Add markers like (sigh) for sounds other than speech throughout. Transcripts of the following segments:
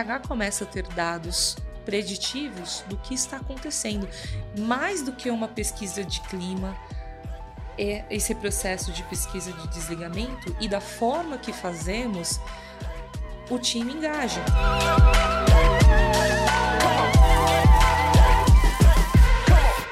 RH começa a ter dados preditivos do que está acontecendo, mais do que uma pesquisa de clima, é esse processo de pesquisa de desligamento e da forma que fazemos, o time engaja.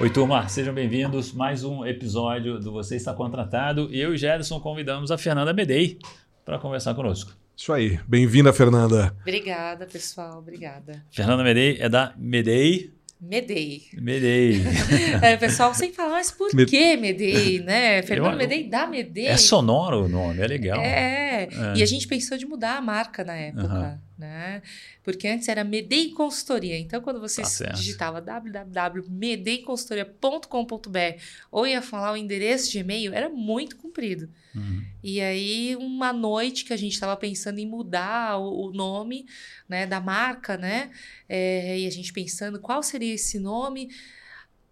Oi, turma, sejam bem-vindos. Mais um episódio do Você Está Contratado. Eu e Gerson convidamos a Fernanda Medei para conversar conosco. Isso aí. Bem-vinda, Fernanda. Obrigada, pessoal. Obrigada. Fernanda Medei é da Medei Medei. Medei. (laughs) é, o pessoal sempre fala, mas por Med... que Medei, né? Fernando (laughs) eu, Medei da Medei. É sonoro o nome, é legal. É. é. e a gente pensou de mudar a marca na época, uhum. Né? Porque antes era Medei Consultoria. Então, quando você tá digitava www.medeiconsultoria.com.br ou ia falar o endereço de e-mail, era muito comprido. Uhum. E aí, uma noite que a gente estava pensando em mudar o, o, nome né, da marca, né? É, e a gente pensando qual seria esse nome.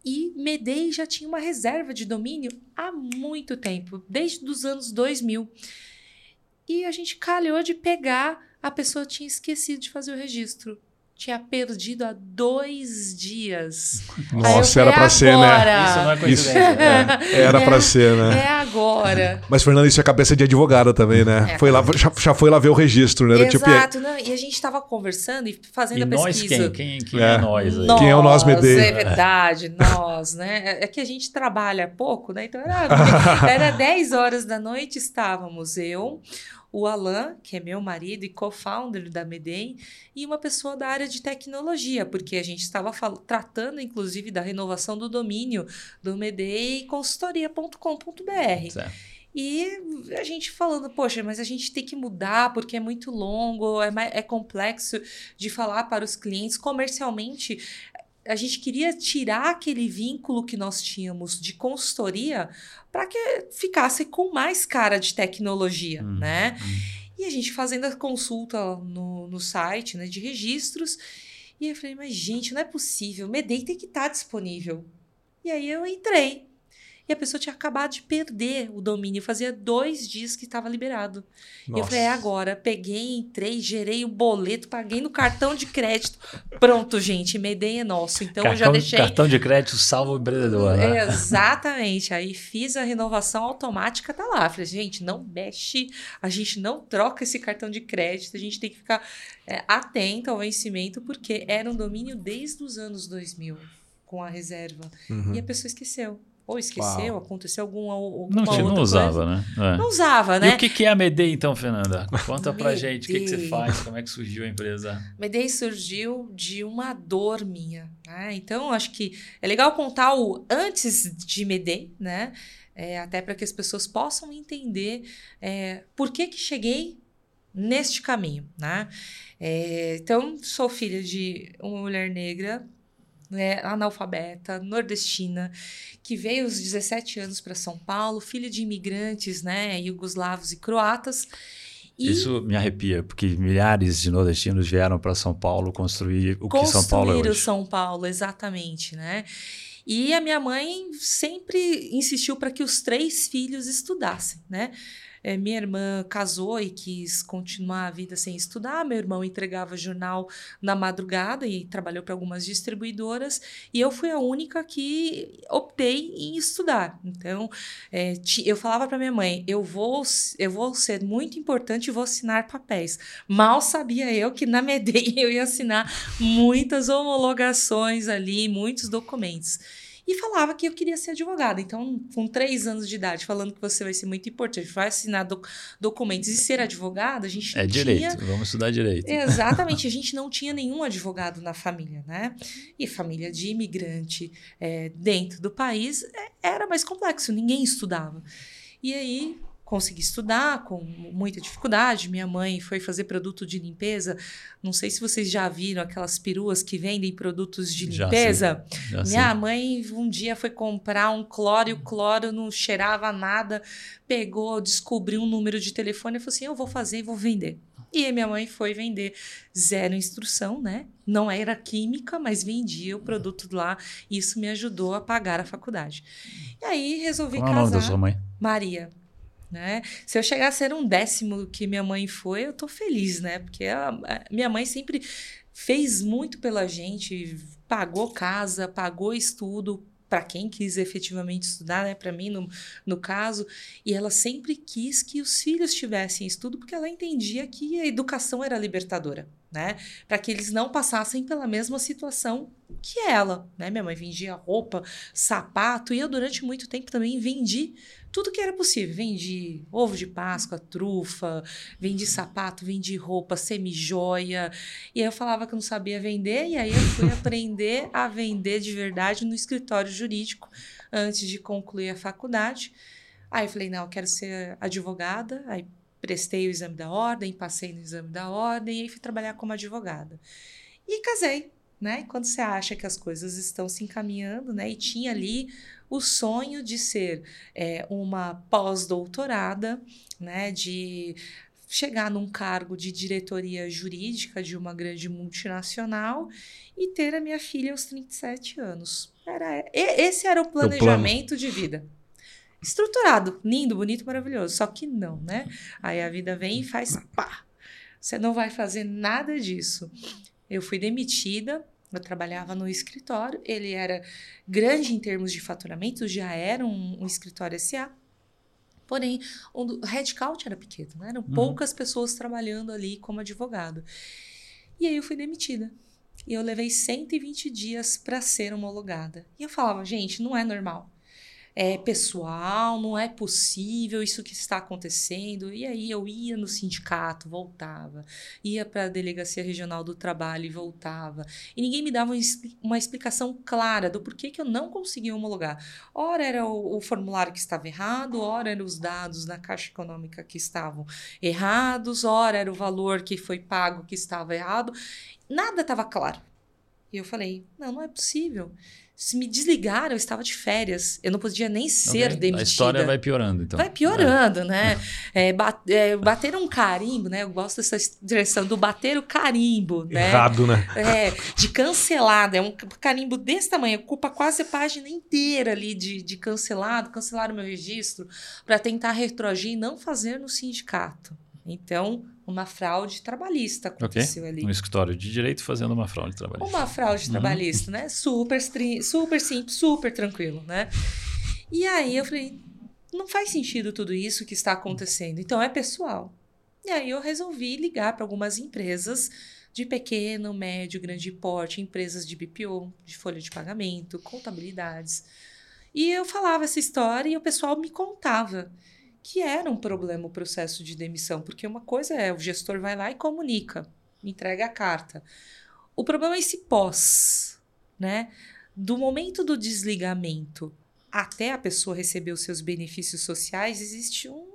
E Medei já tinha uma reserva de domínio há muito tempo, desde os anos 2000. E a gente calhou de pegar a pessoa tinha esquecido de fazer o registro. Tinha perdido há dois dias. Nossa, era para ser, né? Isso não é coincidência. É, era é, para ser, né? É agora. Mas, Fernando, isso é cabeça de advogada também, né? É, foi lá, já, já, foi lá ver o registro, né? Tipo, Exato. Tipo... Não, e a gente estava conversando e fazendo e a pesquisa. Nós quem? Quem, quem é, é nós? Aí? Quem é o nós Medei? É verdade, nós, né? É que a gente trabalha pouco, né? Então era, (laughs) era 10 horas da noite, estávamos eu, o Alan, que é meu marido e co-founder da Medem, e uma pessoa da área de tecnologia, porque a gente estava tratando, inclusive, da renovação do domínio do Medei consultoria.com.br. E a gente falando, poxa, mas a gente tem que mudar porque é muito longo, é, é complexo de falar para os clientes. Comercialmente, a gente queria tirar aquele vínculo que nós tínhamos de consultoria para que ficasse com mais cara de tecnologia, uhum, né? Uhum. E a gente fazendo a consulta no, no site né, de registros. E eu falei, mas gente, não é possível. Medei tem que estar tá disponível. E aí eu entrei e a pessoa tinha acabado de perder o domínio. Fazia dois dias que estava liberado. Nossa. E eu falei, é agora. Peguei, entrei, gerei o boleto, paguei no cartão de crédito. Pronto, gente, Medei é nosso. Então cartão, eu já deixei. Cartão de crédito salvo o empreendedor. Né? exatamente. Aí fiz a renovação automática, tá lá. Falei, gente, não mexe, a gente não troca esse cartão de crédito, a gente tem que ficar é, atento ao vencimento, porque era um domínio desde os anos 2000 com a reserva. Uhum. E a pessoa esqueceu. Ou esqueceu, Uau. aconteceu alguma, alguma não, outra não usava, coisa. né? É. Não usava, né? E o que é a Medei, então, Fernanda? (laughs) Conta pra gente, o que, que, você faz, como é que surgiu a empresa? Medei surgiu de uma dor minha, né? Então, acho que é legal contar o antes de Medei, né? É, até para que as pessoas possam entender é, por que que cheguei neste caminho, né? É, então, sou filha de uma mulher negra né, analfabeta, nordestina, que veio aos 17 anos para São Paulo, filha de imigrantes, né, iugoslavos e croatas. E Isso me arrepia, porque milhares de nordestinos vieram para São Paulo construir o que São Paulo é hoje. Construir o São Paulo, exatamente, né? E a minha mãe sempre insistiu para que os três filhos estudassem, né? É, minha irmã casou e quis continuar a vida sem estudar. Meu irmão entregava jornal na madrugada e trabalhou para algumas distribuidoras. E eu fui a única que optei em estudar. Então, é, eu falava para minha mãe: eu vou, eu vou ser muito importante e vou assinar papéis. Mal sabia eu que na MEDEI (laughs) eu ia assinar muitas homologações ali, muitos documentos e falava que eu queria ser advogada. Então, com três anos de idade, falando que você vai ser muito importante, vai assinar doc documentos e ser advogada, a gente É direito, vamos estudar direito. Exatamente, a (laughs) gente não tinha nenhum advogado na família, né? E família de imigrante é, dentro do país é, era mais complexo, ninguém estudava. E aí consegui estudar com muita dificuldade. Minha mãe foi fazer produto de limpeza. Não sei se vocês já viram aquelas peruas que vendem produtos de limpeza. Já Já Minha mãe um dia foi comprar um cloro e o cloro não cheirava nada. Pegou, descobriu um número de telefone e falou assim: Eu vou fazer e vou vender. E minha mãe foi vender zero instrução, né? Não era química, mas vendia o produto lá. Isso me ajudou a pagar a faculdade. E aí resolvi Qual casar. É o nome da sua mãe? Maria. Né? Se eu chegar a ser um décimo que minha mãe foi, eu tô feliz, né? Porque a, a minha mãe sempre fez muito pela gente, pagou casa, pagou estudo, para quem quis efetivamente estudar, né? Para mim, no, no caso, e ela sempre quis que os filhos tivessem estudo, porque ela entendia que a educação era libertadora, né? Para que eles não passassem pela mesma situação que ela, né? Minha mãe vendia roupa, sapato, e eu durante muito tempo também vendi tudo que era possível. Vendi ovo de Páscoa, trufa, vendi sapato, vendi roupa, semi-joia. E aí eu falava que eu não sabia vender, e aí eu fui aprender a vender de verdade no escritório jurídico antes de concluir a faculdade. Aí eu falei, não, eu quero ser advogada. Aí prestei o exame da ordem, passei no exame da ordem e aí fui trabalhar como advogada. E casei, né? Quando você acha que as coisas estão se encaminhando, né? E tinha ali o sonho de ser é, uma pós-doutorada, né, de chegar num cargo de diretoria jurídica de uma grande multinacional e ter a minha filha aos 37 anos. Era, esse era o planejamento de vida. Estruturado, lindo, bonito, maravilhoso. Só que não, né? Aí a vida vem e faz pá. Você não vai fazer nada disso. Eu fui demitida eu trabalhava no escritório, ele era grande em termos de faturamento, já era um, um escritório SA. Porém, o headcount era pequeno, né? eram uhum. poucas pessoas trabalhando ali como advogado. E aí eu fui demitida. E eu levei 120 dias para ser homologada. E eu falava, gente, não é normal é pessoal, não é possível isso que está acontecendo. E aí eu ia no sindicato, voltava, ia para a delegacia regional do trabalho e voltava. E ninguém me dava uma explicação clara do porquê que eu não conseguia homologar. Ora era o, o formulário que estava errado, ora eram os dados na Caixa Econômica que estavam errados, ora era o valor que foi pago que estava errado. Nada estava claro. E eu falei: não, não é possível se me desligaram, eu estava de férias. Eu não podia nem ser okay. demitida. A história vai piorando, então. Vai piorando, né? É, bat, é, bater um carimbo, né? Eu gosto dessa expressão do bater o carimbo, né? Errado, né? É, de cancelado. É um carimbo desse tamanho, ocupa quase a página inteira ali de, de cancelado, cancelar o meu registro, para tentar retroagir e não fazer no sindicato. Então, uma fraude trabalhista aconteceu okay. ali. Um escritório de direito fazendo uma fraude trabalhista. Uma fraude uhum. trabalhista, né? Super, super simples, super tranquilo, né? E aí eu falei, não faz sentido tudo isso que está acontecendo. Então é pessoal. E aí eu resolvi ligar para algumas empresas de pequeno, médio, grande porte, empresas de BPO, de folha de pagamento, contabilidades. E eu falava essa história e o pessoal me contava que era um problema o processo de demissão, porque uma coisa é o gestor vai lá e comunica, entrega a carta. O problema é esse pós, né? Do momento do desligamento até a pessoa receber os seus benefícios sociais, existe um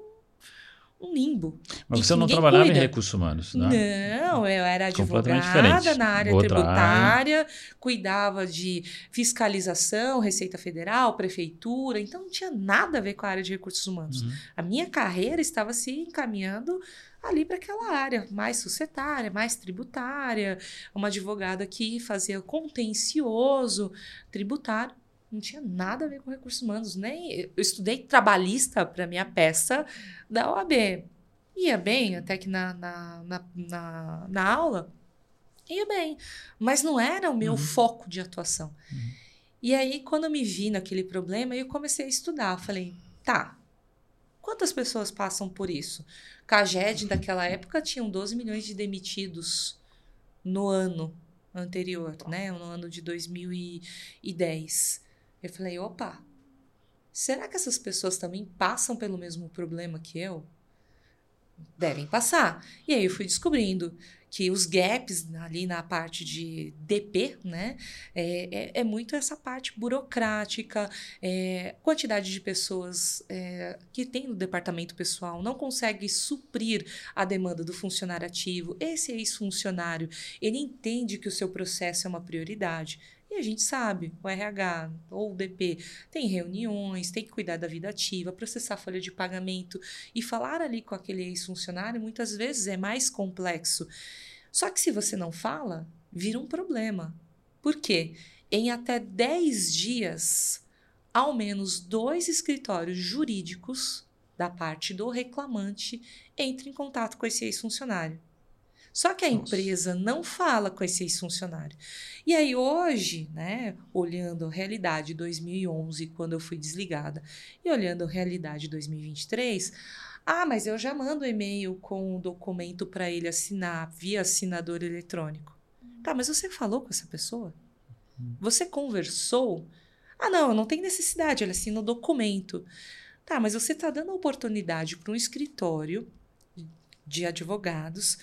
um limbo. Mas você não trabalhava cuida. em recursos humanos, né? Não, eu era advogada na área Outra tributária, área. cuidava de fiscalização, Receita Federal, Prefeitura, então não tinha nada a ver com a área de recursos humanos. Uhum. A minha carreira estava se encaminhando ali para aquela área mais societária, mais tributária, uma advogada que fazia contencioso tributário não tinha nada a ver com recursos humanos. Nem eu estudei trabalhista para minha peça da OAB. Ia bem, até que na, na, na, na, na aula, ia bem. Mas não era o meu uhum. foco de atuação. Uhum. E aí, quando eu me vi naquele problema, eu comecei a estudar. Eu falei, tá, quantas pessoas passam por isso? Caged, daquela época, tinham 12 milhões de demitidos no ano anterior, né? No ano de 2010. Eu falei, opa, será que essas pessoas também passam pelo mesmo problema que eu? Devem passar. E aí eu fui descobrindo que os gaps ali na parte de DP, né, é, é, é muito essa parte burocrática, é, quantidade de pessoas é, que tem no departamento pessoal não consegue suprir a demanda do funcionário ativo. Esse ex-funcionário, ele entende que o seu processo é uma prioridade. E a gente sabe, o RH ou o DP tem reuniões, tem que cuidar da vida ativa, processar folha de pagamento e falar ali com aquele ex-funcionário muitas vezes é mais complexo. Só que se você não fala, vira um problema. Por quê? Em até 10 dias, ao menos dois escritórios jurídicos da parte do reclamante entre em contato com esse ex-funcionário. Só que a Nossa. empresa não fala com esse ex-funcionário. E aí hoje, né, olhando a realidade 2011, quando eu fui desligada, e olhando a realidade 2023, ah, mas eu já mando e-mail com o um documento para ele assinar via assinador eletrônico. Tá, mas você falou com essa pessoa? Você conversou? Ah, não, não tem necessidade, ele assina o documento. Tá, mas você está dando oportunidade para um escritório de advogados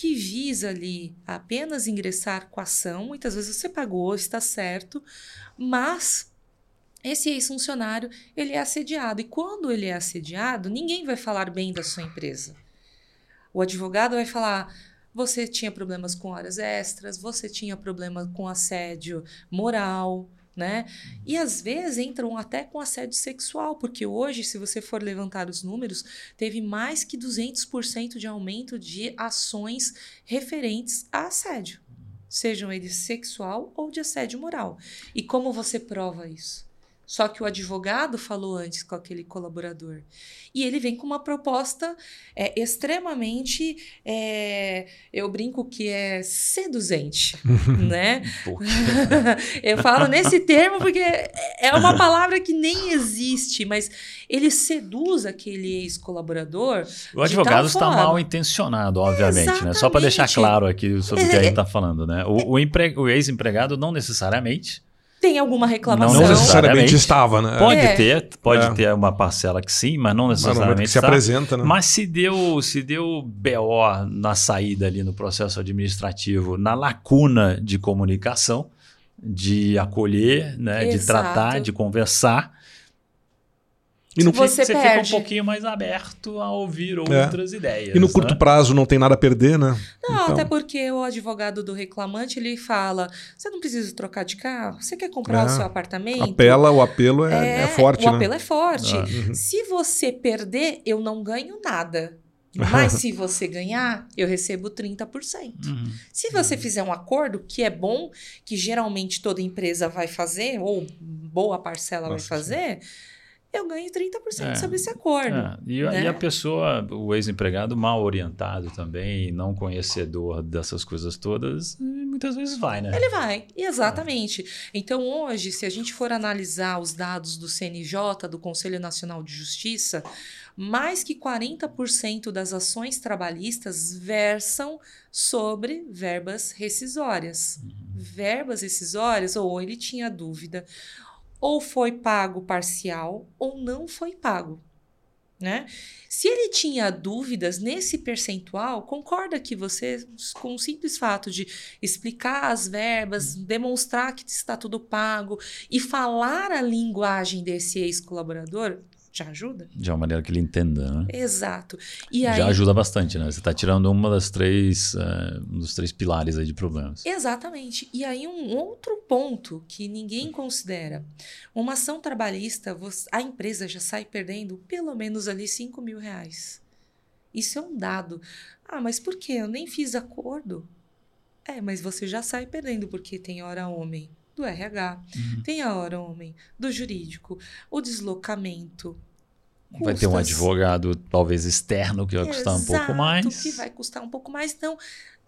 que visa ali apenas ingressar com a ação. Muitas vezes você pagou, está certo, mas esse ex-funcionário ele é assediado. E quando ele é assediado, ninguém vai falar bem da sua empresa. O advogado vai falar: você tinha problemas com horas extras, você tinha problema com assédio moral, né? E às vezes entram até com assédio sexual, porque hoje, se você for levantar os números, teve mais que 200% de aumento de ações referentes a assédio, sejam eles sexual ou de assédio moral. E como você prova isso? Só que o advogado falou antes com aquele colaborador. E ele vem com uma proposta é, extremamente. É, eu brinco que é seduzente, (laughs) né? eu falo nesse termo porque é uma palavra que nem existe, mas ele seduz aquele ex-colaborador. O advogado está mal intencionado, obviamente, Exatamente. né? Só para deixar claro aqui sobre o que a gente está falando, né? O, o, empre... o ex-empregado não necessariamente tem alguma reclamação. Não necessariamente estava, né? Pode é. ter, pode é. ter uma parcela que sim, mas não necessariamente mas se apresenta, né? Mas se deu, se deu BO na saída ali no processo administrativo, na lacuna de comunicação, de acolher, né, de tratar, de conversar, e no você, você fica um pouquinho mais aberto a ouvir é. outras é. ideias. E no curto né? prazo não tem nada a perder, né? Não, então... até porque o advogado do reclamante ele fala: você não precisa trocar de carro, você quer comprar é. o seu apartamento. Apela, o apelo é, é, é forte. O né? apelo é forte. Ah, uhum. Se você perder, eu não ganho nada. Mas (laughs) se você ganhar, eu recebo 30%. Uhum. Se você uhum. fizer um acordo, que é bom, que geralmente toda empresa vai fazer, ou boa parcela Nossa, vai fazer. Sim eu ganho 30% é, sobre esse acordo. É. E, né? e, a pessoa, o ex-empregado mal orientado também, não conhecedor dessas coisas todas, muitas vezes vai, né? Ele vai, exatamente. Então, hoje, se a gente for analisar os dados do CNJ, do Conselho Nacional de Justiça, mais que 40% das ações trabalhistas versam sobre verbas rescisórias. Uhum. Verbas rescisórias, ou ele tinha dúvida, ou foi pago parcial ou não foi pago. Né? Se ele tinha dúvidas nesse percentual, concorda que você, com o simples fato de explicar as verbas, demonstrar que está tudo pago e falar a linguagem desse ex-colaborador, já ajuda? De uma maneira que ele entenda, né? Exato. E aí, já ajuda bastante, né? Você está tirando uma das três, uh, um dos três pilares aí de problemas. Exatamente. E aí um outro ponto que ninguém considera. Uma ação trabalhista, a empresa já sai perdendo pelo menos ali 5 mil reais. Isso é um dado. Ah, mas por quê? Eu nem fiz acordo. É, mas você já sai perdendo porque tem hora homem do RH, uhum. tem a hora homem do jurídico, o deslocamento. Custas. Vai ter um advogado, talvez externo, que vai Exato, custar um pouco mais. Que vai custar um pouco mais. Então,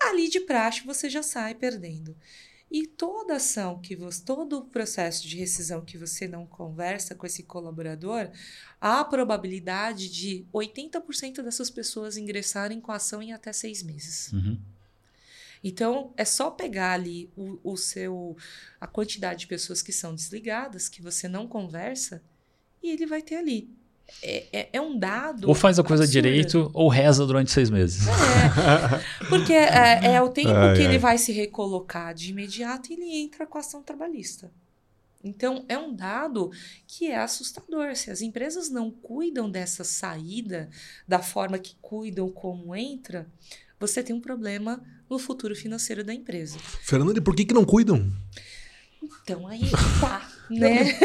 ali de praxe você já sai perdendo. E toda ação que você, todo o processo de rescisão que você não conversa com esse colaborador, há a probabilidade de 80% dessas pessoas ingressarem com a ação em até seis meses. Uhum. Então, é só pegar ali o, o seu a quantidade de pessoas que são desligadas, que você não conversa, e ele vai ter ali. É, é, é, um dado. Ou faz a coisa absurdo. direito ou reza durante seis meses. É, (laughs) porque é, é o tempo ai, que ai. ele vai se recolocar de imediato e ele entra com a ação trabalhista. Então, é um dado que é assustador. Se as empresas não cuidam dessa saída da forma que cuidam como entra, você tem um problema no futuro financeiro da empresa. Fernanda, e por que, que não cuidam? Então aí tá, (laughs) né?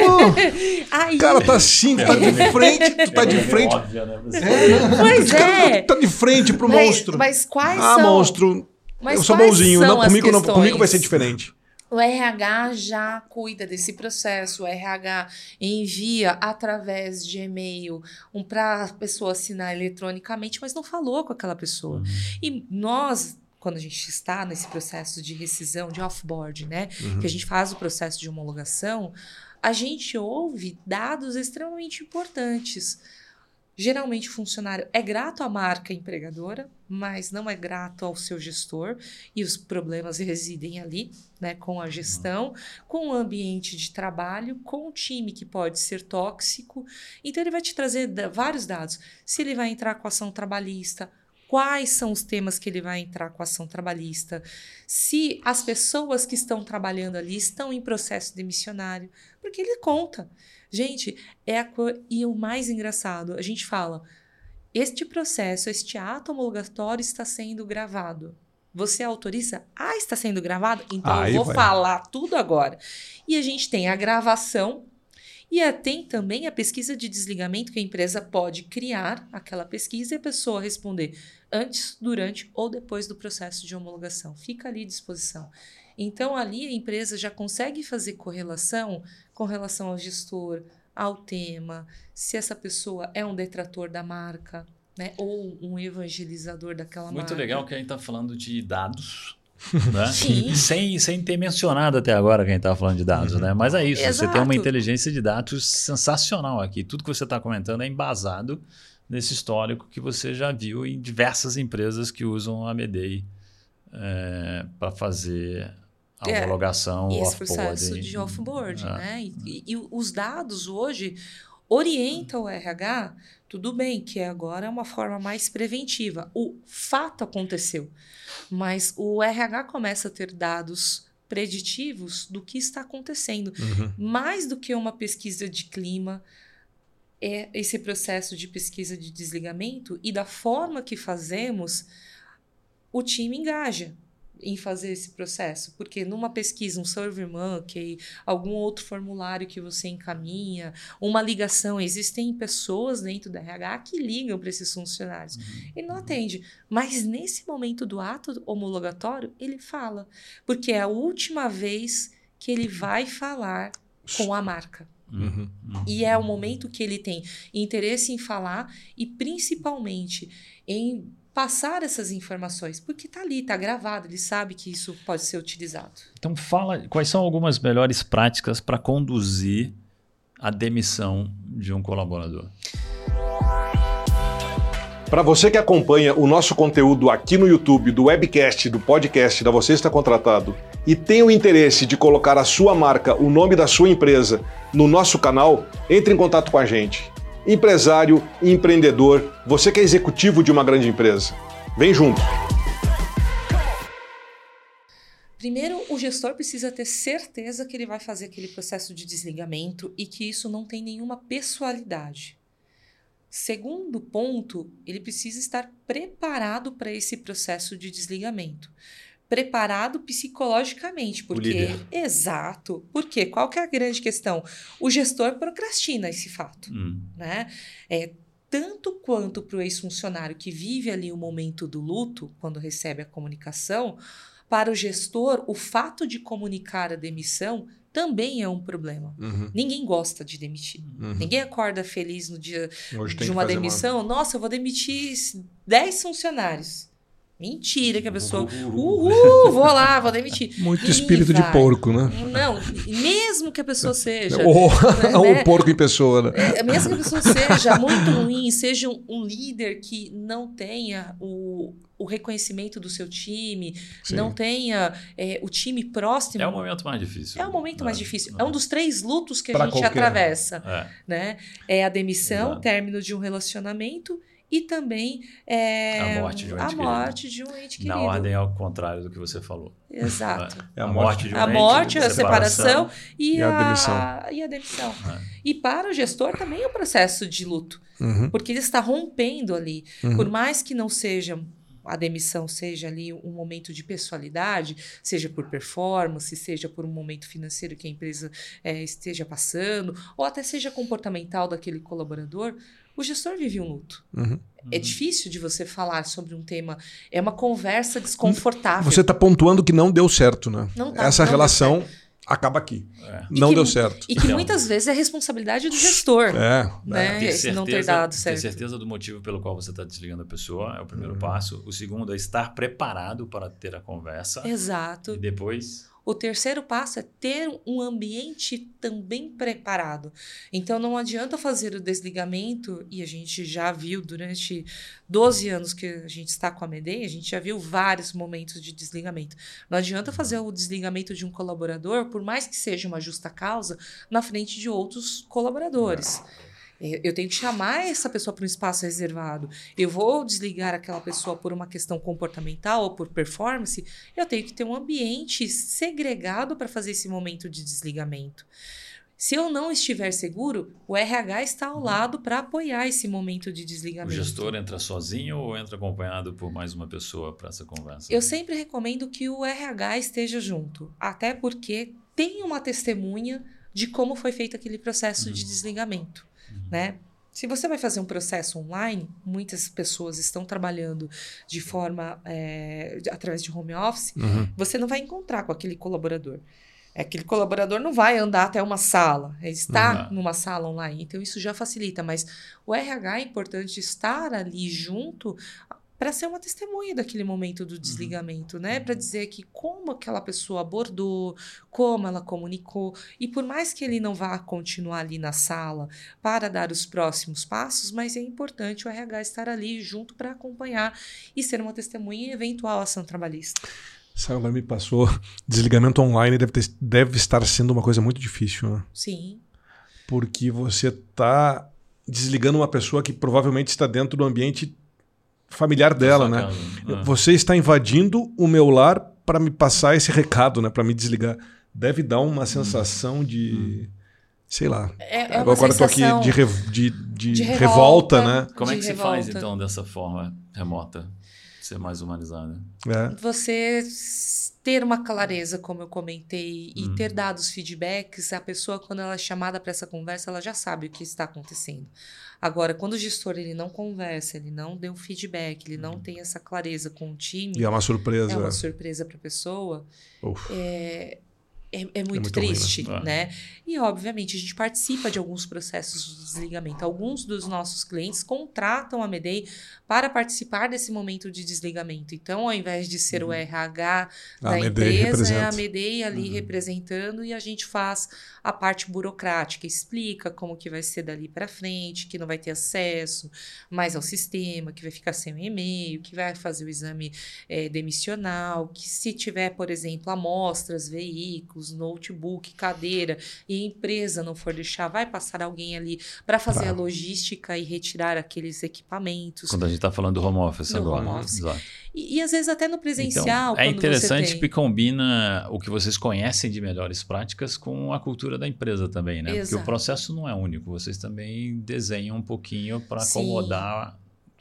aí... Cara, tá assim, tá de frente, tu tá de frente. Óbvio, né? É, pois é. Tu tá de frente pro mas, monstro. Mas quais ah, são? monstro. Mas eu sou bonzinho, não, comigo, não, comigo vai ser diferente. o RH já cuida desse processo, o RH envia através de e-mail um para a pessoa assinar eletronicamente, mas não falou com aquela pessoa. Uhum. E nós, quando a gente está nesse processo de rescisão, de off-board, né, uhum. que a gente faz o processo de homologação, a gente ouve dados extremamente importantes. Geralmente o funcionário é grato à marca empregadora, mas não é grato ao seu gestor, e os problemas residem ali, né, com a gestão, com o ambiente de trabalho, com o time que pode ser tóxico. Então ele vai te trazer vários dados. Se ele vai entrar com ação trabalhista, quais são os temas que ele vai entrar com ação trabalhista, se as pessoas que estão trabalhando ali estão em processo demissionário, porque ele conta. Gente, é a. E o mais engraçado, a gente fala: este processo, este ato homologatório está sendo gravado. Você autoriza? Ah, está sendo gravado? Então Aí eu vou vai. falar tudo agora. E a gente tem a gravação e tem também a pesquisa de desligamento que a empresa pode criar aquela pesquisa e a pessoa responder antes, durante ou depois do processo de homologação. Fica ali à disposição. Então, ali a empresa já consegue fazer correlação com relação ao gestor, ao tema, se essa pessoa é um detrator da marca, né? ou um evangelizador daquela Muito marca. Muito legal que a gente está falando de dados. (laughs) Né? Sim. sem, sem ter mencionado até agora que a gente estava falando de dados, uhum. né? Mas é isso, Exato. você tem uma inteligência de dados sensacional aqui. Tudo que você está comentando é embasado nesse histórico que você já viu em diversas empresas que usam a Medei é, para fazer a é, homologação, e esse processo de offboard, é. né? E, e, e, os dados hoje orientam o RH, tudo bem que agora é uma forma mais preventiva. O fato aconteceu, mas o RH começa a ter dados preditivos do que está acontecendo, uhum. mais do que uma pesquisa de clima, é esse processo de pesquisa de desligamento e da forma que fazemos, o time engaja em fazer esse processo, porque numa pesquisa, um SurveyMonkey, algum outro formulário que você encaminha, uma ligação, existem pessoas dentro da RH que ligam para esses funcionários. Uhum. Ele não atende, mas nesse momento do ato homologatório, ele fala, porque é a última vez que ele vai falar com a marca. Uhum. Uhum. E é o momento que ele tem interesse em falar e principalmente em passar essas informações, porque está ali, está gravado, ele sabe que isso pode ser utilizado. Então fala quais são algumas melhores práticas para conduzir a demissão de um colaborador. Para você que acompanha o nosso conteúdo aqui no YouTube, do webcast, do podcast da Você Está Contratado e tem o interesse de colocar a sua marca, o nome da sua empresa no nosso canal, entre em contato com a gente empresário empreendedor, você que é executivo de uma grande empresa. Vem junto! Primeiro, o gestor precisa ter certeza que ele vai fazer aquele processo de desligamento e que isso não tem nenhuma pessoalidade. Segundo ponto, ele precisa estar preparado para esse processo de desligamento preparado psicologicamente, porque exato, porque qual que é a grande questão? O gestor procrastina esse fato, hum. né? É tanto quanto para o ex-funcionário que vive ali o momento do luto, quando recebe a comunicação, para o gestor, o fato de comunicar a demissão também é um problema. Uhum. Ninguém gosta de demitir. Uhum. Ninguém acorda feliz no dia Hoje de uma demissão. Uma... Nossa, eu vou demitir 10 funcionários. Mentira que a pessoa. Uhul, vou lá, vou demitir. (laughs) Muito e espírito vai. de porco, né? Não, mesmo que a pessoa seja. (laughs) Ou né? o (laughs) porco em pessoa, né? É, mesmo que a pessoa seja muito ruim, seja um, um líder que não tenha o, o reconhecimento do seu time, Sim. não tenha é, o time próximo. É o momento mais difícil. É o momento mais difícil. É um dos três lutos que pra a gente qualquer. atravessa. É. Né? é a demissão, o término de um relacionamento e também é, a morte de um ente, morte de um ente querido. Na ordem ao contrário do que você falou. Exato. É a morte de um a ente, morte, a separação, e, e, a, demissão. E, a demissão. É. e para o gestor também é um processo de luto, uhum. porque ele está rompendo ali. Uhum. Por mais que não seja a demissão seja ali um momento de pessoalidade, seja por performance, seja por um momento financeiro que a empresa é, esteja passando, ou até seja comportamental daquele colaborador, o gestor vive um luto. Uhum. É difícil de você falar sobre um tema. É uma conversa desconfortável. Você está pontuando que não deu certo, né? Não tá, Essa não relação acaba aqui. É. Não que, deu certo. E que muitas vezes é responsabilidade do gestor. É. Né? Ter certeza, não ter dado certo. Ter certeza do motivo pelo qual você está desligando a pessoa é o primeiro uhum. passo. O segundo é estar preparado para ter a conversa. Exato. E depois o terceiro passo é ter um ambiente também preparado. Então não adianta fazer o desligamento, e a gente já viu durante 12 anos que a gente está com a Medei, a gente já viu vários momentos de desligamento. Não adianta fazer o desligamento de um colaborador, por mais que seja uma justa causa, na frente de outros colaboradores. Eu tenho que chamar essa pessoa para um espaço reservado. Eu vou desligar aquela pessoa por uma questão comportamental ou por performance. Eu tenho que ter um ambiente segregado para fazer esse momento de desligamento. Se eu não estiver seguro, o RH está ao uhum. lado para apoiar esse momento de desligamento. O gestor entra sozinho ou entra acompanhado por mais uma pessoa para essa conversa? Eu sempre recomendo que o RH esteja junto, até porque tem uma testemunha de como foi feito aquele processo uhum. de desligamento né? Se você vai fazer um processo online, muitas pessoas estão trabalhando de forma é, através de home office, uhum. você não vai encontrar com aquele colaborador. Aquele colaborador não vai andar até uma sala, ele está uhum. numa sala online, então isso já facilita, mas o RH é importante estar ali junto para ser uma testemunha daquele momento do uhum. desligamento, né? Para dizer que como aquela pessoa abordou, como ela comunicou, e por mais que ele não vá continuar ali na sala para dar os próximos passos, mas é importante o RH estar ali junto para acompanhar e ser uma testemunha em eventual ação trabalhista. Sabe, me passou. (laughs) Desligamento online deve, ter, deve estar sendo uma coisa muito difícil, né? Sim. Porque você está desligando uma pessoa que provavelmente está dentro do ambiente familiar dela, né? Ah. Você está invadindo o meu lar para me passar esse recado, né? Para me desligar. Deve dar uma sensação de. Hum. Sei lá. É, é Agora estou aqui de, re, de, de, de revolta, revolta, né? Como é que se revolta. faz, então, dessa forma remota? Ser mais humanizada? É. Você ter uma clareza, como eu comentei, e ter uhum. dado os feedbacks, a pessoa, quando ela é chamada para essa conversa, ela já sabe o que está acontecendo. Agora, quando o gestor ele não conversa, ele não deu feedback, ele não uhum. tem essa clareza com o time. E é uma surpresa. É uma surpresa para a pessoa. É, é, é, muito, é muito triste, ruim, né? né? E, obviamente, a gente participa de alguns processos de desligamento. Alguns dos nossos clientes contratam a Medei para participar desse momento de desligamento. Então, ao invés de ser uhum. o RH da a empresa, é a Medei ali uhum. representando e a gente faz a parte burocrática, explica como que vai ser dali para frente, que não vai ter acesso mais ao sistema, que vai ficar sem o e-mail, que vai fazer o exame é, demissional, que se tiver, por exemplo, amostras, veículos, notebook, cadeira, e a empresa não for deixar, vai passar alguém ali para fazer claro. a logística e retirar aqueles equipamentos. Quando a gente está falando do home office no agora. Home office. Exato. E, e, às vezes até no presencial. Então, é interessante porque combina o que vocês conhecem de melhores práticas com a cultura da empresa também, né? Exato. Porque o processo não é único. Vocês também desenham um pouquinho para acomodar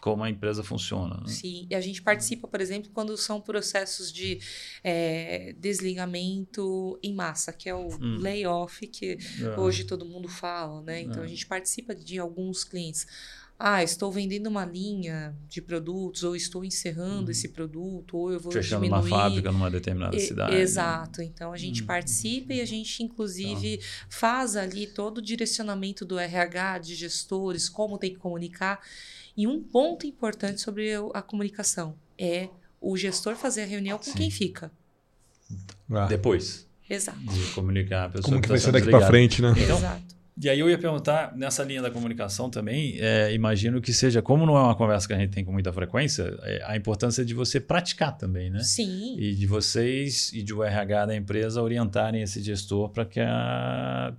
como a empresa funciona. Né? Sim, e a gente participa, por exemplo, quando são processos de é, desligamento em massa, que é o hum. layoff, que é. hoje todo mundo fala, né? Então é. a gente participa de alguns clientes ah, estou vendendo uma linha de produtos, ou estou encerrando uhum. esse produto, ou eu vou Fechando diminuir. uma fábrica numa determinada e, cidade. Exato. Então, a gente uhum. participa e a gente, inclusive, tá. faz ali todo o direcionamento do RH, de gestores, como tem que comunicar. E um ponto importante sobre a comunicação é o gestor fazer a reunião com Sim. quem fica. Ah. Depois. Exato. De comunicar a pessoa Como que, que vai ser daqui para frente, né? Então, Exato. E aí eu ia perguntar, nessa linha da comunicação também, é, imagino que seja, como não é uma conversa que a gente tem com muita frequência, é, a importância de você praticar também, né? Sim. E de vocês e de o RH da empresa orientarem esse gestor para que a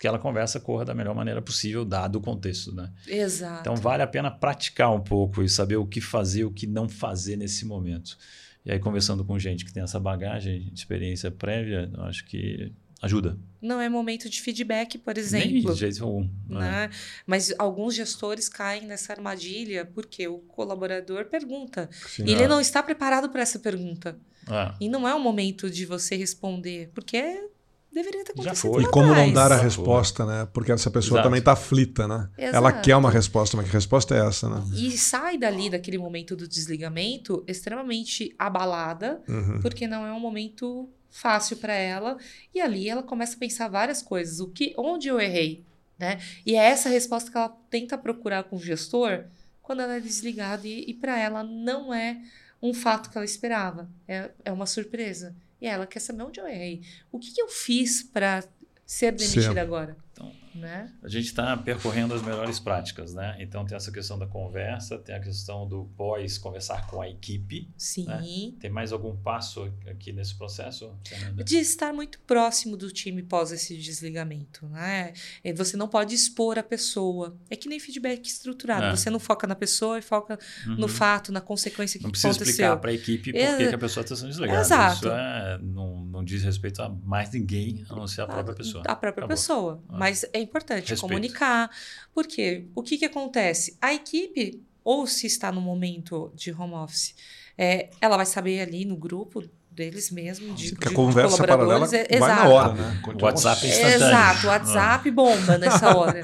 aquela conversa corra da melhor maneira possível, dado o contexto, né? Exato. Então vale a pena praticar um pouco e saber o que fazer, o que não fazer nesse momento. E aí conversando com gente que tem essa bagagem, experiência prévia, eu acho que ajuda. Não é momento de feedback, por exemplo. Nem de jeito algum. Né? É. Mas alguns gestores caem nessa armadilha porque o colaborador pergunta. Sim, e ele é. não está preparado para essa pergunta. É. E não é o momento de você responder, porque deveria ter acontecido. E como não dar a resposta, né? Porque essa pessoa Exato. também está aflita, né? Exato. Ela quer uma resposta, mas que resposta é essa, né? E sai dali, daquele momento do desligamento, extremamente abalada, uhum. porque não é um momento fácil para ela. E ali ela começa a pensar várias coisas. O que, onde eu errei? Né? E é essa resposta que ela tenta procurar com o gestor quando ela é desligada. E, e para ela não é um fato que ela esperava. É, é uma surpresa. E ela quer saber onde eu errei. O que, que eu fiz para ser demitida agora? Então, né? A gente está percorrendo as melhores práticas, né? Então tem essa questão da conversa, tem a questão do pós conversar com a equipe. Sim. Né? Tem mais algum passo aqui nesse processo? Fernanda? De estar muito próximo do time pós esse desligamento, né? Você não pode expor a pessoa. É que nem feedback estruturado. É. Você não foca na pessoa e foca uhum. no fato, na consequência que aconteceu. Não precisa explicar para a equipe por é... que a pessoa está sendo desligada. Exato. Isso é, não, não diz respeito a mais ninguém, a não ser a própria pessoa. A própria Acabou. pessoa. Ah. Mas é importante Respeito. comunicar. Porque o que, que acontece? A equipe, ou se está no momento de home office, é, ela vai saber ali no grupo deles mesmo, de, de, a conversa colaboradores. É, vai exato. na hora, né? O WhatsApp é instantâneo. Exato, o WhatsApp bomba nessa (laughs) hora.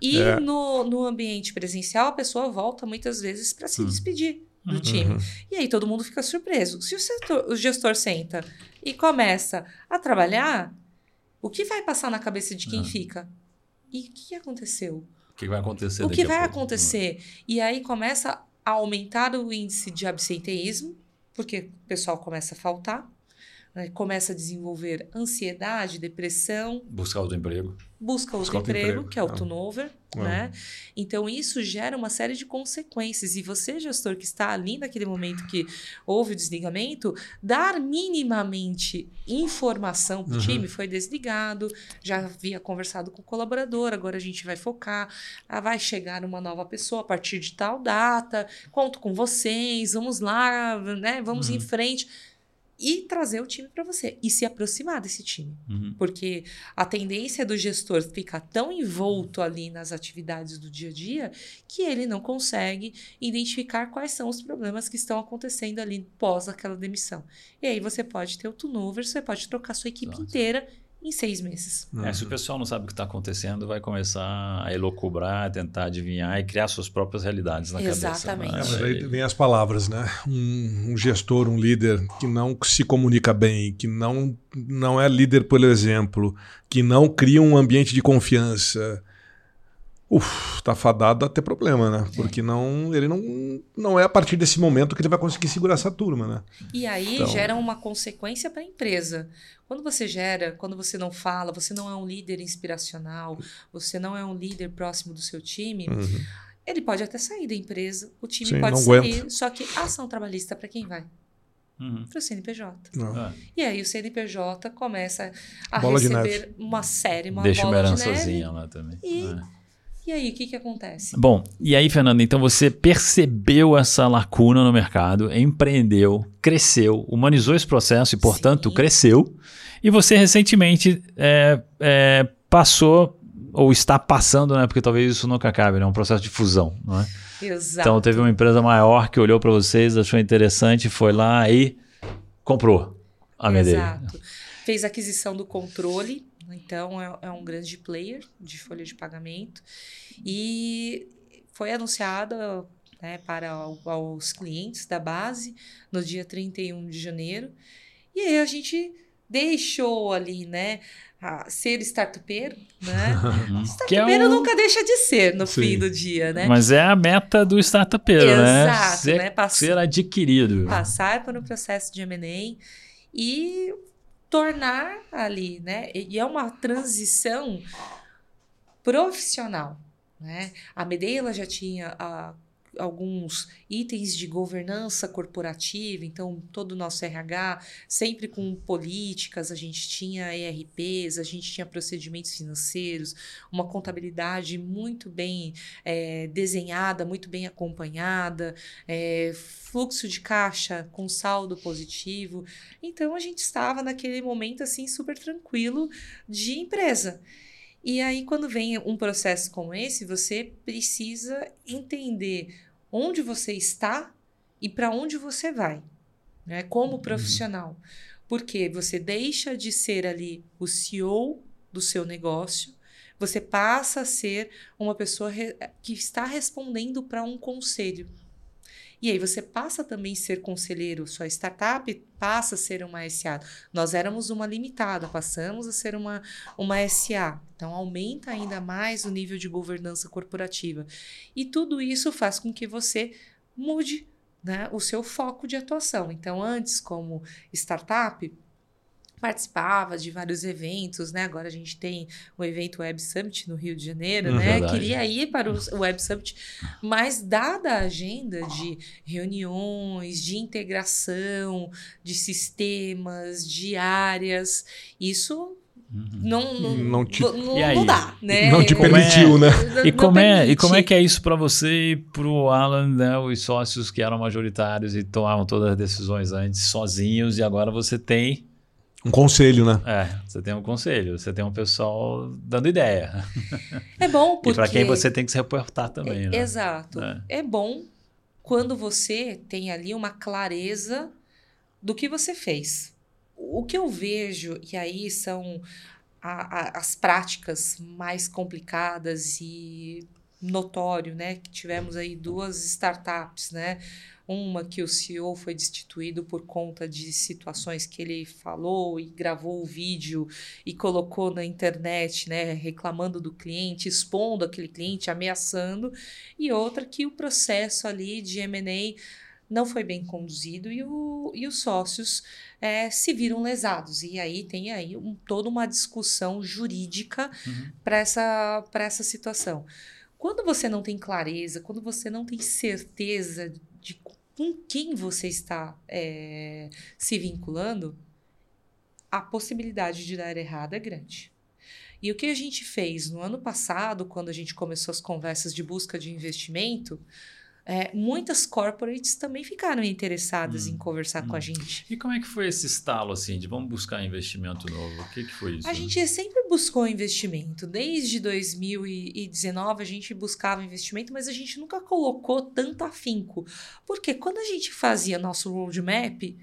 E é. no, no ambiente presencial, a pessoa volta muitas vezes para se despedir do uhum. time. E aí todo mundo fica surpreso. Se o, setor, o gestor senta e começa a trabalhar, o que vai passar na cabeça de quem uhum. fica? E o que aconteceu? O que vai acontecer? O que vai acontecer? E aí começa a aumentar o índice de absenteísmo, porque o pessoal começa a faltar começa a desenvolver ansiedade, depressão. Buscar outro emprego. Busca outro, Busca emprego, emprego, que é o ah. turnover. Ah. Né? Então, isso gera uma série de consequências. E você, gestor, que está ali naquele momento que houve o desligamento, dar minimamente informação para o uhum. time, foi desligado, já havia conversado com o colaborador, agora a gente vai focar, ah, vai chegar uma nova pessoa a partir de tal data, conto com vocês, vamos lá, né? vamos uhum. em frente e trazer o time para você e se aproximar desse time. Uhum. Porque a tendência do gestor ficar tão envolto ali nas atividades do dia a dia que ele não consegue identificar quais são os problemas que estão acontecendo ali pós aquela demissão. E aí você pode ter o turnover, você pode trocar sua equipe Nossa. inteira em seis meses. É, se o pessoal não sabe o que está acontecendo, vai começar a elocubrar, tentar adivinhar e criar suas próprias realidades na Exatamente. cabeça. Exatamente. É, mas aí vem as palavras, né? Um, um, gestor, um líder que não se comunica bem, que não, não é líder pelo exemplo, que não cria um ambiente de confiança, Uf, tá fadado a ter problema, né? Porque não, ele não, não é a partir desse momento que ele vai conseguir segurar essa turma, né? E aí então... gera uma consequência para a empresa. Quando você gera, quando você não fala, você não é um líder inspiracional, você não é um líder próximo do seu time, uhum. ele pode até sair da empresa, o time Sim, pode sair, aguenta. só que a ação trabalhista para quem vai? Uhum. Para o CNPJ. Não. E aí o CNPJ começa a bola receber uma série, uma Deixa bola uma de neve. lá também. E é. E aí, o que, que acontece? Bom, e aí, Fernanda, então você percebeu essa lacuna no mercado, empreendeu, cresceu, humanizou esse processo e, portanto, Sim. cresceu. E você recentemente é, é, passou, ou está passando, né? Porque talvez isso nunca acabe, né? Um processo de fusão, não é? Exato. Então teve uma empresa maior que olhou para vocês, achou interessante, foi lá e comprou a Medei. Exato. Fez aquisição do controle então, é, é, um grande player de folha de pagamento. E foi anunciada né, para os clientes da base no dia 31 de janeiro. E aí a gente deixou ali, né? A ser startupeiro, né? (laughs) Startupeiro é um... nunca deixa de ser no Sim. fim do dia, né? Mas é a meta do startupeiro, Exato, né? Exato, ser, né? Pass... ser adquirido. Passar por um processo de M&A e tornar ali, né? E é uma transição profissional, né? A Medeia já tinha a alguns itens de governança corporativa, então todo o nosso RH, sempre com políticas, a gente tinha ERPs, a gente tinha procedimentos financeiros, uma contabilidade muito bem é, desenhada, muito bem acompanhada, é, fluxo de caixa com saldo positivo. Então a gente estava naquele momento assim super tranquilo de empresa. E aí, quando vem um processo como esse, você precisa entender onde você está e para onde você vai, né? como uhum. profissional. Porque você deixa de ser ali o CEO do seu negócio, você passa a ser uma pessoa que está respondendo para um conselho. E aí você passa também a ser conselheiro, sua startup passa a ser uma SA. Nós éramos uma limitada, passamos a ser uma, uma SA. Então aumenta ainda mais o nível de governança corporativa. E tudo isso faz com que você mude né, o seu foco de atuação. Então, antes, como startup, participava de vários eventos, né? Agora a gente tem o evento Web Summit no Rio de Janeiro, hum, né? Verdade. Queria ir para o Web Summit, mas dada a agenda de reuniões, de integração, de sistemas, de áreas, isso uhum. não, não, não, te, não, não dá, né? Não te permitiu, é, né? (laughs) E como, é, e como é que é isso para você e para o Alan, né, os sócios que eram majoritários e tomavam todas as decisões antes sozinhos e agora você tem um conselho, né? É, você tem um conselho, você tem um pessoal dando ideia. É bom porque... e para quem você tem que se reportar também, é, né? Exato. É. é bom quando você tem ali uma clareza do que você fez. O que eu vejo, e aí são a, a, as práticas mais complicadas e notório, né? Que tivemos aí duas startups, né? Uma que o CEO foi destituído por conta de situações que ele falou e gravou o vídeo e colocou na internet, né, reclamando do cliente, expondo aquele cliente, ameaçando, e outra que o processo ali de M&A não foi bem conduzido e, o, e os sócios é, se viram lesados. E aí tem aí um, toda uma discussão jurídica uhum. para essa, essa situação. Quando você não tem clareza, quando você não tem certeza de com quem você está é, se vinculando, a possibilidade de dar errado é grande. E o que a gente fez no ano passado, quando a gente começou as conversas de busca de investimento, é, muitas corporates também ficaram interessadas hum, em conversar hum. com a hum. gente. E como é que foi esse estalo assim de vamos buscar investimento novo? O que, que foi isso? A gente sempre buscou investimento. Desde 2019 a gente buscava investimento, mas a gente nunca colocou tanto afinco. Porque quando a gente fazia nosso roadmap,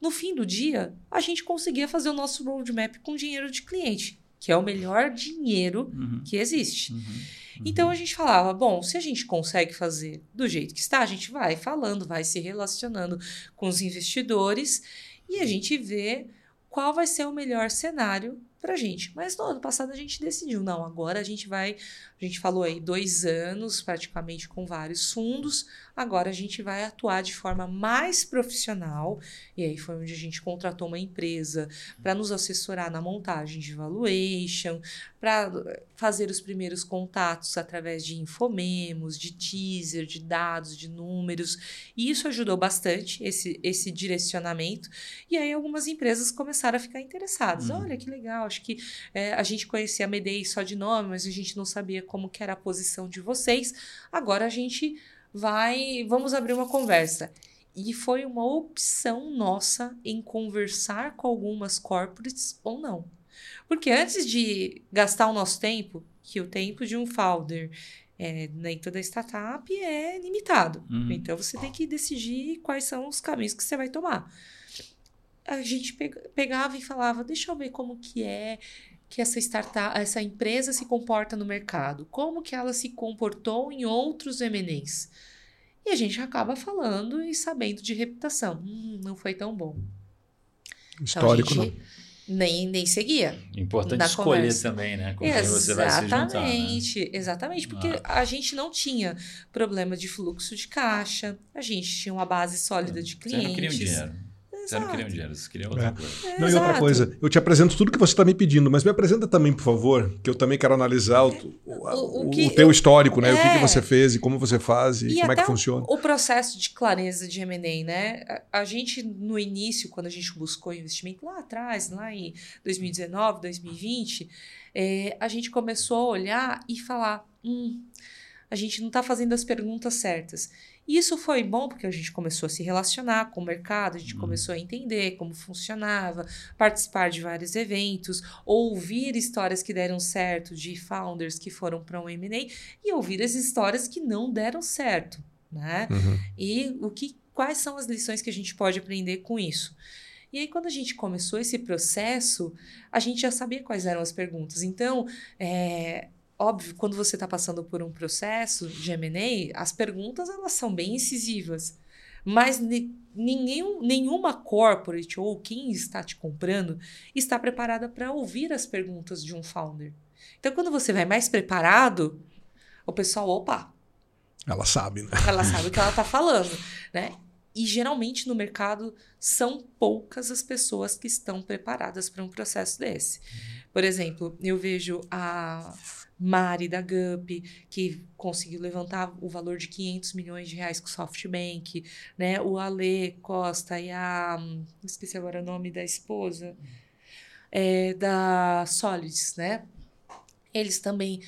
no fim do dia, a gente conseguia fazer o nosso roadmap com dinheiro de cliente, que é o melhor dinheiro uhum. que existe. Uhum. Então a gente falava, bom, se a gente consegue fazer do jeito que está, a gente vai falando, vai se relacionando com os investidores e a gente vê qual vai ser o melhor cenário para a gente. Mas no ano passado a gente decidiu, não, agora a gente vai, a gente falou aí dois anos praticamente com vários fundos, agora a gente vai atuar de forma mais profissional, e aí foi onde a gente contratou uma empresa para nos assessorar na montagem de valuation, para fazer os primeiros contatos através de infomemos, de teaser, de dados, de números, e isso ajudou bastante, esse, esse direcionamento, e aí algumas empresas começaram a ficar interessadas, uhum. olha que legal, acho que é, a gente conhecia a Medei só de nome, mas a gente não sabia como que era a posição de vocês. Agora a gente vai, vamos abrir uma conversa. E foi uma opção nossa em conversar com algumas corporates ou não. Porque antes de gastar o nosso tempo, que o tempo de um founder é, dentro da startup é limitado. Uhum. Então você tem que decidir quais são os caminhos que você vai tomar a gente pegava e falava, deixa eu ver como que é que essa startup, essa empresa se comporta no mercado, como que ela se comportou em outros M&As. E a gente acaba falando e sabendo de reputação. Hum, não foi tão bom. Histórico, então, nem, nem seguia. Importante escolher conversa. também, né? Com exatamente, quem você vai se juntar. Exatamente, né? exatamente. Porque ah. a gente não tinha problema de fluxo de caixa, a gente tinha uma base sólida de clientes. Você não queria dinheiro. Você não queria dinheiro, você queria outra é. coisa. É, não, e outra coisa, eu te apresento tudo que você está me pedindo, mas me apresenta também, por favor, que eu também quero analisar o, o, o, que, o teu histórico, né? É. O que, que, você fez e como você faz e, e como é que funciona. O processo de clareza de M&A, né? A, a, gente, no início, quando a gente buscou investimento lá atrás, lá em 2019, 2020, é, a gente começou a olhar e falar, hum, a gente não está fazendo as perguntas certas. E isso foi bom porque a gente começou a se relacionar com o mercado, a gente uhum. começou a entender como funcionava, participar de vários eventos, ouvir histórias que deram certo de founders que foram para um M&A e ouvir as histórias que não deram certo, né? Uhum. E o que quais são as lições que a gente pode aprender com isso? E aí, quando a gente começou esse processo, a gente já sabia quais eram as perguntas. Então, é, óbvio, quando você está passando por um processo de M&A, as perguntas elas são bem incisivas. Mas ninguém, nenhuma corporate ou quem está te comprando está preparada para ouvir as perguntas de um founder. Então, quando você vai mais preparado, o pessoal, opa. Ela sabe, né? Ela sabe o que ela está (laughs) falando, né? E geralmente no mercado são poucas as pessoas que estão preparadas para um processo desse. Por exemplo, eu vejo a Mari da GUP, que conseguiu levantar o valor de 500 milhões de reais com o SoftBank, né? O Ale Costa e a... esqueci agora o nome da esposa, é, da Solids, né? Eles também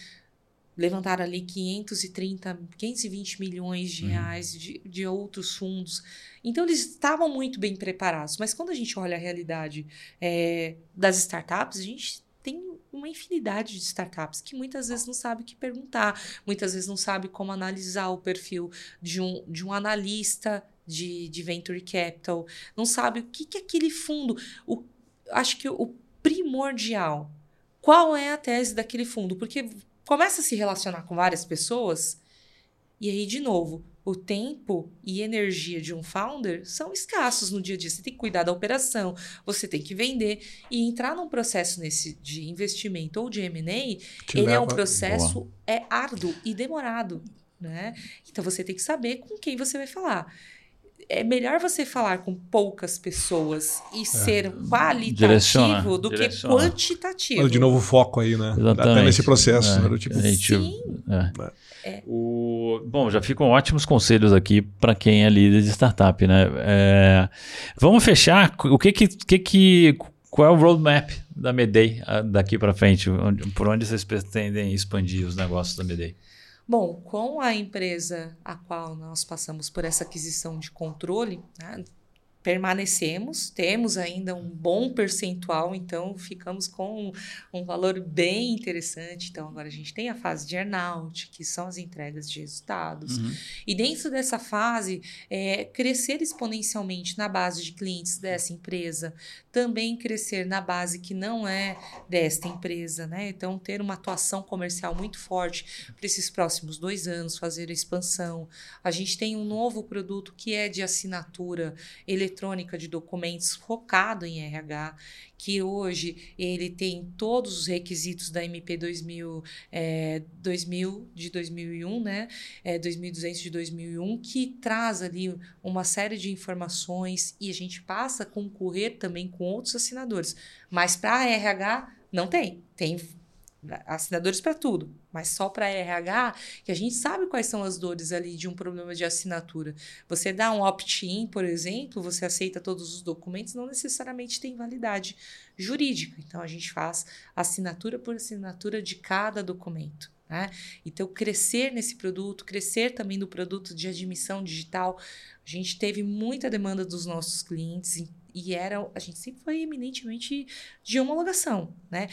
levantaram ali 530, 520 milhões de uhum. reais de, de outros fundos. Então, eles estavam muito bem preparados. Mas quando a gente olha a realidade é, das startups, a gente uma infinidade de startups que muitas vezes não sabe o que perguntar, muitas vezes não sabe como analisar o perfil de um, de um analista de, de venture capital, não sabe o que, que é aquele fundo. O, acho que o primordial, qual é a tese daquele fundo? Porque começa a se relacionar com várias pessoas, e aí, de novo, o tempo e energia de um founder são escassos no dia a dia. Você tem que cuidar da operação, você tem que vender. E entrar num processo nesse de investimento ou de M&A, ele leva... é um processo é árduo e demorado. Né? Então, você tem que saber com quem você vai falar é melhor você falar com poucas pessoas e é. ser qualitativo direciona, do direciona. que quantitativo. De novo foco aí, né? Exatamente. Até nesse processo. É, né? tipo, gente, Sim. É. É. O, bom, já ficam ótimos conselhos aqui para quem é líder de startup, né? É, vamos fechar. O que que, que que qual é o roadmap da Medei ah, daqui para frente? Por onde vocês pretendem expandir os negócios da Medei? Bom, com a empresa a qual nós passamos por essa aquisição de controle, né, permanecemos, temos ainda um bom percentual, então ficamos com um, valor bem interessante. Então, agora a gente tem a fase de earnout, que são as entregas de resultados. Uhum. E dentro dessa fase, é, crescer exponencialmente na base de clientes dessa empresa, também crescer na base que não é desta empresa, né? Então, ter uma atuação comercial muito forte para esses próximos dois anos, fazer a expansão. A gente tem um novo produto que é de assinatura eletrônica eletrônica de documentos focado em RH, que hoje ele tem todos os requisitos da MP 2000, é, 2000 de 2001, né? É, 2200 de 2001, que traz ali uma série de informações e a gente passa a concorrer também com outros assinadores. Mas para RH não tem. Tem assinadores para tudo, mas só para RH, que a gente sabe quais são as dores ali de um problema de assinatura. Você dá um opt-in, por exemplo, você aceita todos os documentos, não necessariamente tem validade jurídica. Então a gente faz assinatura por assinatura de cada documento. Né? Então, crescer nesse produto, crescer também no produto de admissão digital. A gente teve muita demanda dos nossos clientes e era, a gente sempre foi eminentemente de homologação, né?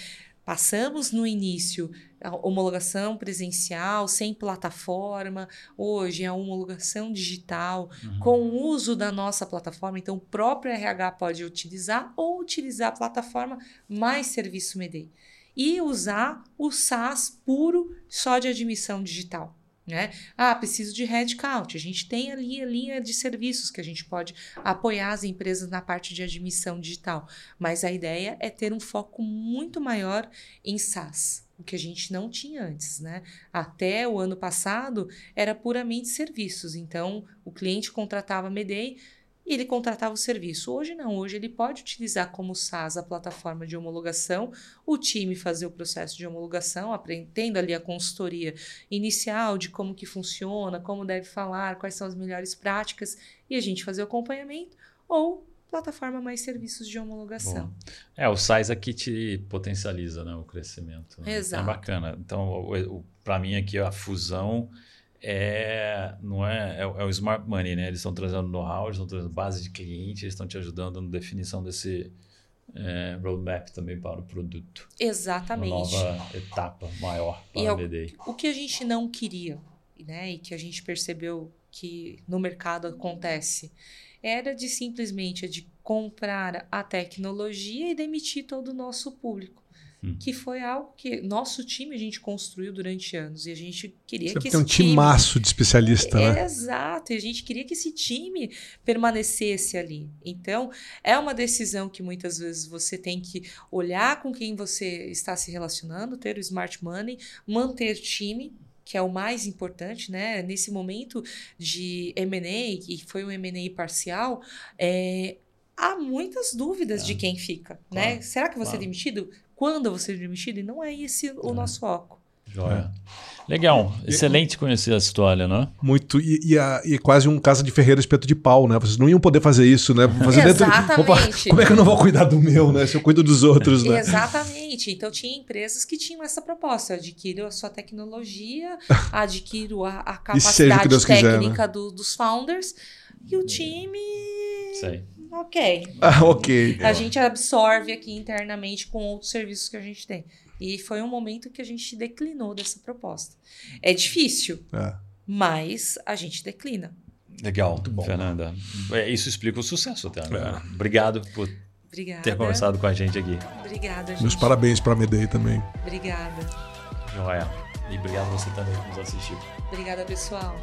Passamos no início a homologação presencial, sem plataforma, hoje é a homologação digital, uhum. com o uso da nossa plataforma. Então, o próprio RH pode utilizar ou utilizar a plataforma mais serviço MEDEI. E usar o SaaS puro só de admissão digital. Né? Ah, preciso de headcount. A gente tem ali a linha de serviços que a gente pode apoiar as empresas na parte de admissão digital. Mas a ideia é ter um foco muito maior em SaaS, o que a gente não tinha antes. Né? Até o ano passado era puramente serviços. Então, o cliente contratava a Medei e ele contratava o serviço. Hoje não, hoje ele pode utilizar como SaaS a plataforma de homologação, o time fazer o processo de homologação, aprendendo ali a consultoria inicial de como que funciona, como deve falar, quais são as melhores práticas e a gente fazer o acompanhamento ou plataforma mais serviços de homologação. Bom. É, o SaaS aqui te potencializa né, o crescimento. Né? Exato. É bacana. Então, para mim aqui a fusão é, não é, é, é, o smart money, né? Eles estão trazendo know-how, eles estão trazendo base de cliente, eles estão te ajudando na definição desse é, roadmap também para o produto. Exatamente. Uma nova etapa maior para e a BDI. O, o que a gente não queria, né? E que a gente percebeu que no mercado acontece era de simplesmente de comprar a tecnologia e demitir todo o nosso público. Hum. Que foi algo que nosso time a gente construiu durante anos e a gente queria Você que tem um time maço de especialista, é, né? Exato, e a gente queria que esse time permanecesse ali. Então, é uma decisão que muitas vezes você tem que olhar com quem você está se relacionando, ter o smart money, manter time, que é o mais importante, né? Nesse momento de M&A, que foi um M&A parcial, é, há muitas dúvidas é. de quem fica, né? claro, né? Será que você claro. é demitido? Quando você ser demitido, e não é esse o é. nosso foco. Joia. Legal, excelente conhecer essa história, né? Muito, e, e, a, e, quase um casa de ferreiro espeto de pau, né? Vocês não iam poder fazer isso, né? Fazer Exatamente. Dentro, como é que eu não vou cuidar do meu, né? Se eu cuido dos outros, né? Exatamente. Então tinha empresas que tinham essa proposta: adquiro a sua tecnologia, (laughs) adquiro a, a capacidade técnica quiser, né? do, dos founders, e o time. Sei ok. Ah, ok. A gente absorve aqui internamente com outros serviços que a gente tem. E foi um momento que a gente declinou dessa proposta. É difícil, é. mas a gente declina. Legal, Muito bom. Fernanda. É, isso explica o sucesso até. Né? É. Obrigado por Obrigada. ter conversado com a gente aqui. Obrigada, gente. Meus parabéns para a Medei também. Obrigada. Joia. E obrigado você também por nos assistir. Obrigada, pessoal.